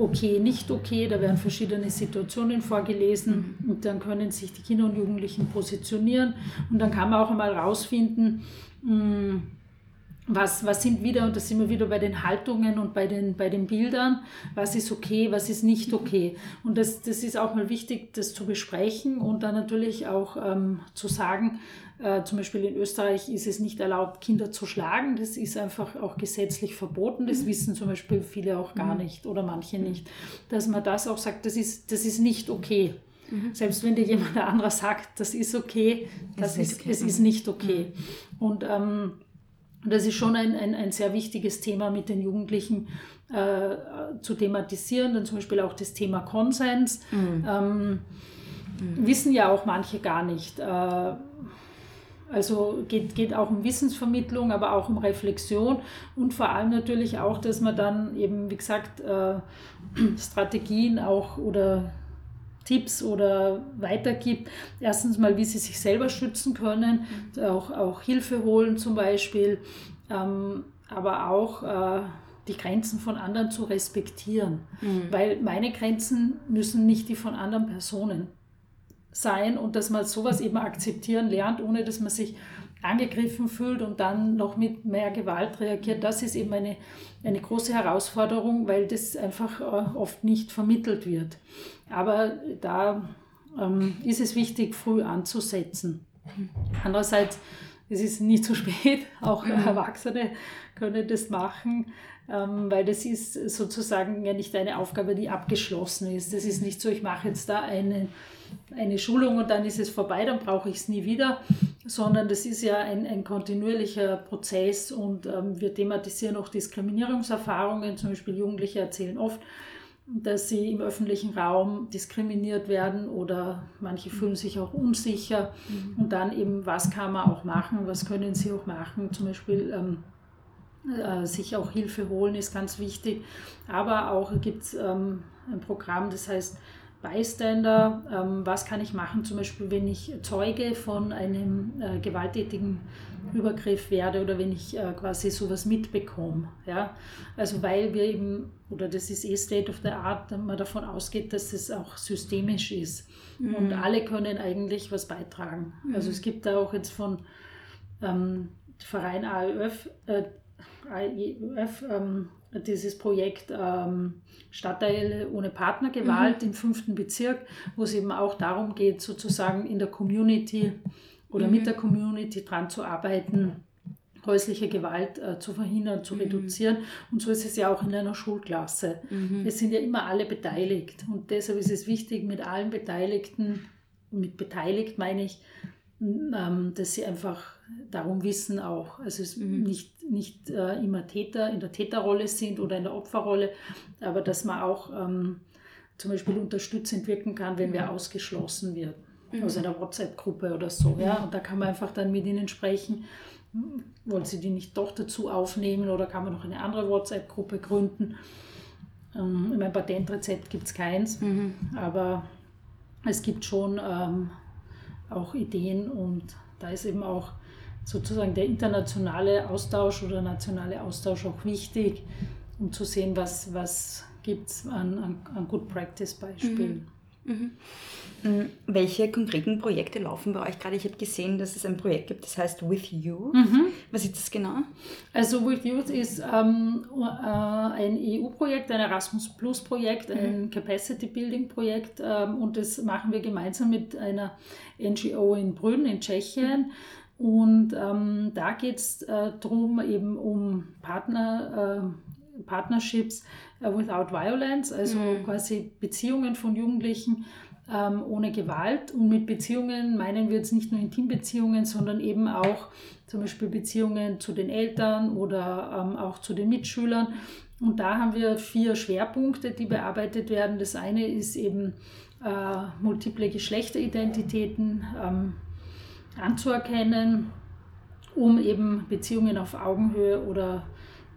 okay, nicht okay. Da werden verschiedene Situationen vorgelesen mhm. und dann können sich die Kinder und Jugendlichen positionieren und dann kann man auch einmal rausfinden, hm, was, was sind wieder, und da sind wir wieder bei den Haltungen und bei den, bei den Bildern, was ist okay, was ist nicht okay. Und das, das ist auch mal wichtig, das zu besprechen und dann natürlich auch ähm, zu sagen, äh, zum Beispiel in Österreich ist es nicht erlaubt, Kinder zu schlagen. Das ist einfach auch gesetzlich verboten. Das wissen zum Beispiel viele auch gar mhm. nicht oder manche nicht. Dass man das auch sagt, das ist, das ist nicht okay. Mhm. Selbst wenn dir jemand anderer sagt, das ist okay, das ist, ist okay. es ist nicht okay. Mhm. Und ähm, das ist schon ein, ein, ein sehr wichtiges Thema mit den Jugendlichen äh, zu thematisieren. Dann zum Beispiel auch das Thema Konsens. Mhm. Ähm, mhm. Wissen ja auch manche gar nicht. Äh, also geht, geht auch um Wissensvermittlung, aber auch um Reflexion und vor allem natürlich auch, dass man dann eben, wie gesagt, äh, Strategien auch oder Tipps oder weitergibt. Erstens mal, wie sie sich selber schützen können, auch, auch Hilfe holen zum Beispiel, ähm, aber auch äh, die Grenzen von anderen zu respektieren, mhm. weil meine Grenzen müssen nicht die von anderen Personen sein und dass man sowas eben akzeptieren lernt, ohne dass man sich angegriffen fühlt und dann noch mit mehr Gewalt reagiert, das ist eben eine, eine große Herausforderung, weil das einfach äh, oft nicht vermittelt wird. Aber da ähm, ist es wichtig, früh anzusetzen. Andererseits es ist nie zu spät, auch mhm. Erwachsene können das machen, ähm, weil das ist sozusagen ja nicht eine Aufgabe, die abgeschlossen ist. Das ist nicht so, ich mache jetzt da eine eine Schulung und dann ist es vorbei, dann brauche ich es nie wieder, sondern das ist ja ein, ein kontinuierlicher Prozess und ähm, wir thematisieren auch Diskriminierungserfahrungen. Zum Beispiel Jugendliche erzählen oft, dass sie im öffentlichen Raum diskriminiert werden oder manche fühlen sich auch unsicher. Mhm. Und dann eben, was kann man auch machen, was können sie auch machen, zum Beispiel. Ähm, äh, sich auch Hilfe holen ist ganz wichtig. Aber auch gibt es ähm, ein Programm, das heißt Bystander, ähm, was kann ich machen, zum Beispiel wenn ich Zeuge von einem äh, gewalttätigen Übergriff werde oder wenn ich äh, quasi sowas mitbekomme. Ja? Also weil wir eben, oder das ist eh State of the Art, man davon ausgeht, dass es auch systemisch ist. Mhm. Und alle können eigentlich was beitragen. Mhm. Also es gibt da auch jetzt von ähm, Verein AEF, äh, AEF ähm, dieses Projekt ähm, Stadtteile ohne Partnergewalt mhm. im fünften Bezirk, wo es eben auch darum geht, sozusagen in der Community oder mhm. mit der Community dran zu arbeiten, häusliche Gewalt äh, zu verhindern, zu mhm. reduzieren. Und so ist es ja auch in einer Schulklasse. Mhm. Es sind ja immer alle beteiligt. Und deshalb ist es wichtig, mit allen Beteiligten, mit beteiligt meine ich, ähm, dass sie einfach darum wissen auch. Also es mhm. nicht, nicht äh, immer Täter in der Täterrolle sind oder in der Opferrolle, aber dass man auch ähm, zum Beispiel unterstützend wirken kann, wenn wer mhm. ausgeschlossen wird mhm. aus einer WhatsApp-Gruppe oder so. Ja? Mhm. Und da kann man einfach dann mit ihnen sprechen. Wollen sie die nicht doch dazu aufnehmen oder kann man noch eine andere WhatsApp-Gruppe gründen? Ähm, in meinem Patentrezept gibt es keins, mhm. aber es gibt schon ähm, auch Ideen und da ist eben auch sozusagen der internationale Austausch oder nationale Austausch auch wichtig, um zu sehen, was, was gibt es an, an, an Good Practice Beispielen. Mhm. Mhm. mhm. Welche konkreten Projekte laufen bei euch gerade? Ich habe gesehen, dass es ein Projekt gibt, das heißt With You. Mhm. Was ist das genau? Also With You ist ähm, äh, ein EU-Projekt, ein Erasmus Plus-Projekt, ein mhm. Capacity Building-Projekt ähm, und das machen wir gemeinsam mit einer NGO in Brünn in Tschechien. Und ähm, da geht es äh, darum, eben um Partner, äh, Partnerships äh, without violence, also mhm. quasi Beziehungen von Jugendlichen ähm, ohne Gewalt. Und mit Beziehungen meinen wir jetzt nicht nur Intimbeziehungen, sondern eben auch zum Beispiel Beziehungen zu den Eltern oder ähm, auch zu den Mitschülern. Und da haben wir vier Schwerpunkte, die bearbeitet werden. Das eine ist eben äh, multiple Geschlechteridentitäten. Ähm, anzuerkennen, um eben Beziehungen auf Augenhöhe oder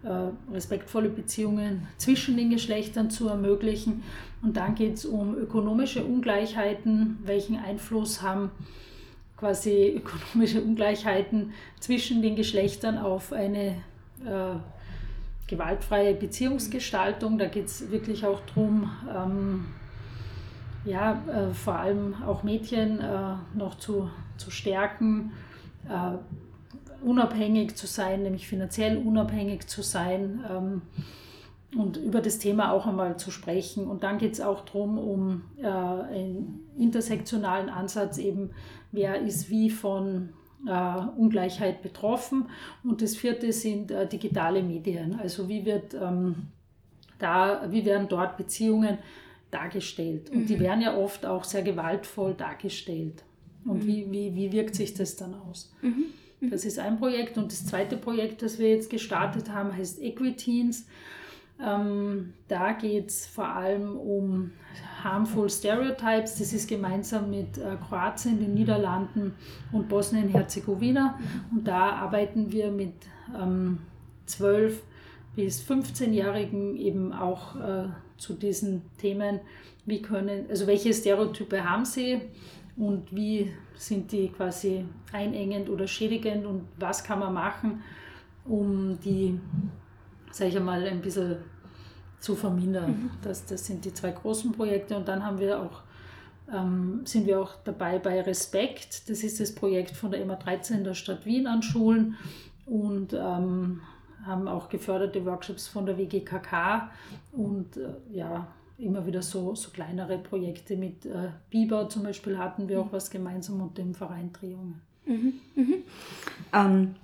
äh, respektvolle Beziehungen zwischen den Geschlechtern zu ermöglichen. Und dann geht es um ökonomische Ungleichheiten, welchen Einfluss haben quasi ökonomische Ungleichheiten zwischen den Geschlechtern auf eine äh, gewaltfreie Beziehungsgestaltung. Da geht es wirklich auch darum, ähm, ja, äh, vor allem auch Mädchen äh, noch zu, zu stärken, äh, unabhängig zu sein, nämlich finanziell unabhängig zu sein ähm, und über das Thema auch einmal zu sprechen. Und dann geht es auch darum, um äh, einen intersektionalen Ansatz eben, wer ist wie von äh, Ungleichheit betroffen. Und das vierte sind äh, digitale Medien. Also wie wird ähm, da, wie werden dort Beziehungen dargestellt? Und mhm. die werden ja oft auch sehr gewaltvoll dargestellt. Und mhm. wie, wie, wie wirkt sich das dann aus? Mhm. mhm. Das ist ein Projekt. Und das zweite Projekt, das wir jetzt gestartet haben, heißt Equiteens. Ähm, da geht es vor allem um Harmful Stereotypes. Das ist gemeinsam mit äh, Kroatien, den Niederlanden und Bosnien-Herzegowina. Und da arbeiten wir mit ähm, 12 bis 15-Jährigen eben auch äh, zu diesen Themen. Wie können, also welche Stereotype haben sie und wie sind die quasi einengend oder schädigend und was kann man machen, um die sage ich einmal, ein bisschen zu vermindern. Mhm. Das, das sind die zwei großen Projekte. Und dann haben wir auch, ähm, sind wir auch dabei bei Respekt. Das ist das Projekt von der MA13 der Stadt Wien an Schulen und ähm, haben auch geförderte Workshops von der WGKK und äh, ja, immer wieder so, so kleinere Projekte mit äh, Biber zum Beispiel hatten wir auch was gemeinsam und dem Verein Triume. Mhm, mhm. Ähm,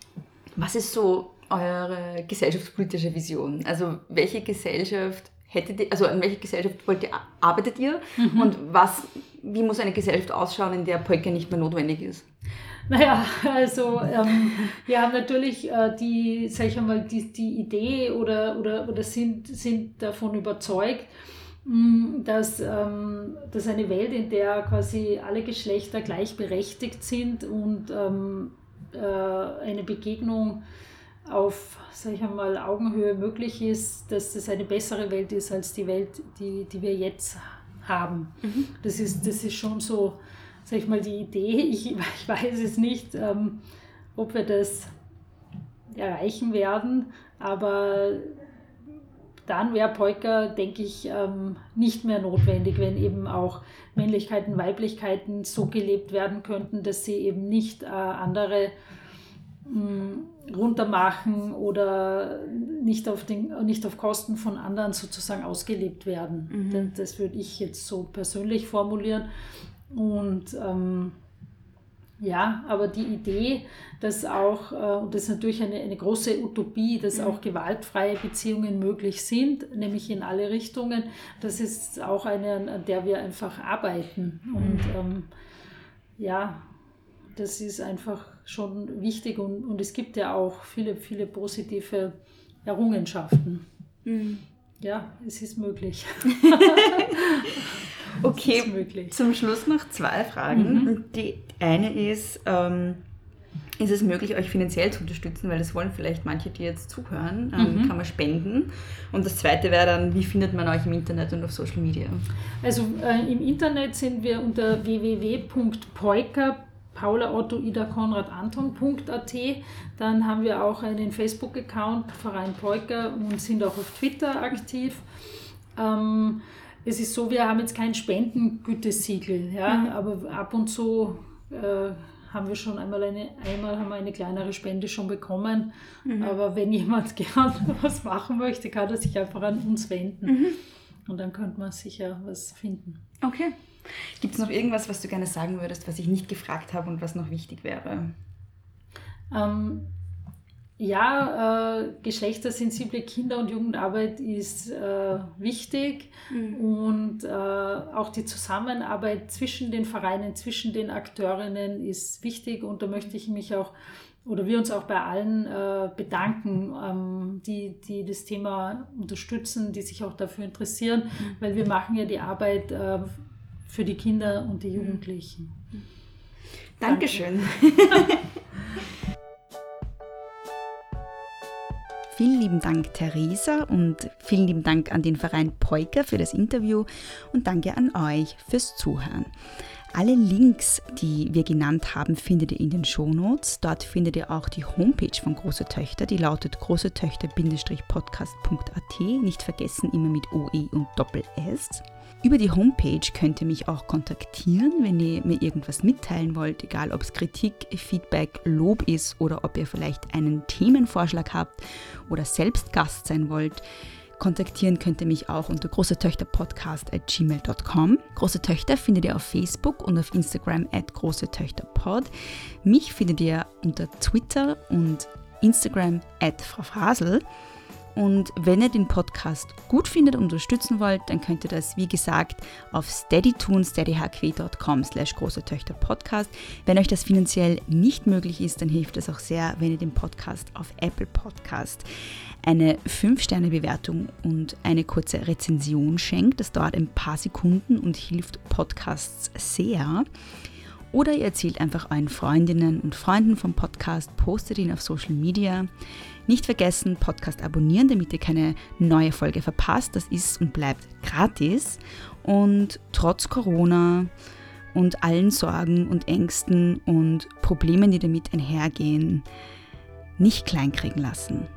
was ist so eure gesellschaftspolitische Vision? Also welche Gesellschaft hättet ihr, also an welche Gesellschaft wollt ihr, arbeitet ihr mhm. und was, wie muss eine Gesellschaft ausschauen, in der Polka nicht mehr notwendig ist? Naja, also ähm, wir haben natürlich äh, die, sag ich einmal, die, die Idee oder, oder, oder sind, sind davon überzeugt, dass, ähm, dass eine Welt, in der quasi alle Geschlechter gleichberechtigt sind und ähm, äh, eine Begegnung auf, sag ich einmal, Augenhöhe möglich ist, dass das eine bessere Welt ist als die Welt, die, die wir jetzt haben. Mhm. Das, ist, das ist schon so, sag ich mal, die Idee. Ich, ich weiß es nicht, ähm, ob wir das erreichen werden, aber dann wäre Polka, denke ich, ähm, nicht mehr notwendig, wenn eben auch Männlichkeiten, Weiblichkeiten so gelebt werden könnten, dass sie eben nicht äh, andere runtermachen oder nicht auf, den, nicht auf Kosten von anderen sozusagen ausgelebt werden. Mhm. Das würde ich jetzt so persönlich formulieren. Und ähm, ja, aber die Idee, dass auch, äh, und das ist natürlich eine, eine große Utopie, dass mhm. auch gewaltfreie Beziehungen möglich sind, nämlich in alle Richtungen, das ist auch eine, an der wir einfach arbeiten. Mhm. Und ähm, ja, das ist einfach schon wichtig und, und es gibt ja auch viele, viele positive Errungenschaften. Mhm. Ja, es ist möglich. okay, zum Schluss noch zwei Fragen. Mhm. Die eine ist, ähm, ist es möglich, euch finanziell zu unterstützen? Weil das wollen vielleicht manche, die jetzt zuhören. Ähm, mhm. Kann man spenden? Und das zweite wäre dann, wie findet man euch im Internet und auf Social Media? Also äh, im Internet sind wir unter www.poika.com Paula Otto Ida Konrad Anton.at. Dann haben wir auch einen Facebook-Account, Verein Polka, und sind auch auf Twitter aktiv. Ähm, es ist so, wir haben jetzt kein Spendengütesiegel, ja, mhm. aber ab und zu äh, haben wir schon einmal eine, einmal haben wir eine kleinere Spende schon bekommen. Mhm. Aber wenn jemand gern was machen möchte, kann er sich einfach an uns wenden. Mhm. Und dann könnte man sicher was finden. Okay. Gibt es noch irgendwas, was du gerne sagen würdest, was ich nicht gefragt habe und was noch wichtig wäre? Ähm, ja, äh, geschlechtersensible Kinder- und Jugendarbeit ist äh, wichtig mhm. und äh, auch die Zusammenarbeit zwischen den Vereinen, zwischen den Akteurinnen ist wichtig und da möchte ich mich auch oder wir uns auch bei allen äh, bedanken, ähm, die, die das Thema unterstützen, die sich auch dafür interessieren, mhm. weil wir machen ja die Arbeit äh, für die Kinder und die Jugendlichen. Dankeschön. Vielen lieben Dank, Theresa, und vielen lieben Dank an den Verein Polka für das Interview und danke an euch fürs Zuhören. Alle Links, die wir genannt haben, findet ihr in den Shownotes. Dort findet ihr auch die Homepage von Große Töchter, die lautet großetöchter-podcast.at. Nicht vergessen, immer mit OE und Doppel-S. Über die Homepage könnt ihr mich auch kontaktieren, wenn ihr mir irgendwas mitteilen wollt, egal ob es Kritik, Feedback, Lob ist oder ob ihr vielleicht einen Themenvorschlag habt oder selbst Gast sein wollt. Kontaktieren könnt ihr mich auch unter großetöchterpodcast.gmail.com. Große Töchter findet ihr auf Facebook und auf Instagram at großetöchterpod. Mich findet ihr unter Twitter und Instagram at Frau Frasel. Und wenn ihr den Podcast gut findet und unterstützen wollt, dann könnt ihr das, wie gesagt, auf steady tun, steadyhq.com slash große Töchter Podcast. Wenn euch das finanziell nicht möglich ist, dann hilft es auch sehr, wenn ihr den Podcast auf Apple Podcast eine 5-Sterne-Bewertung und eine kurze Rezension schenkt. Das dauert ein paar Sekunden und hilft Podcasts sehr. Oder ihr erzählt einfach euren Freundinnen und Freunden vom Podcast, postet ihn auf Social Media. Nicht vergessen, Podcast abonnieren, damit ihr keine neue Folge verpasst. Das ist und bleibt gratis. Und trotz Corona und allen Sorgen und Ängsten und Problemen, die damit einhergehen, nicht kleinkriegen lassen.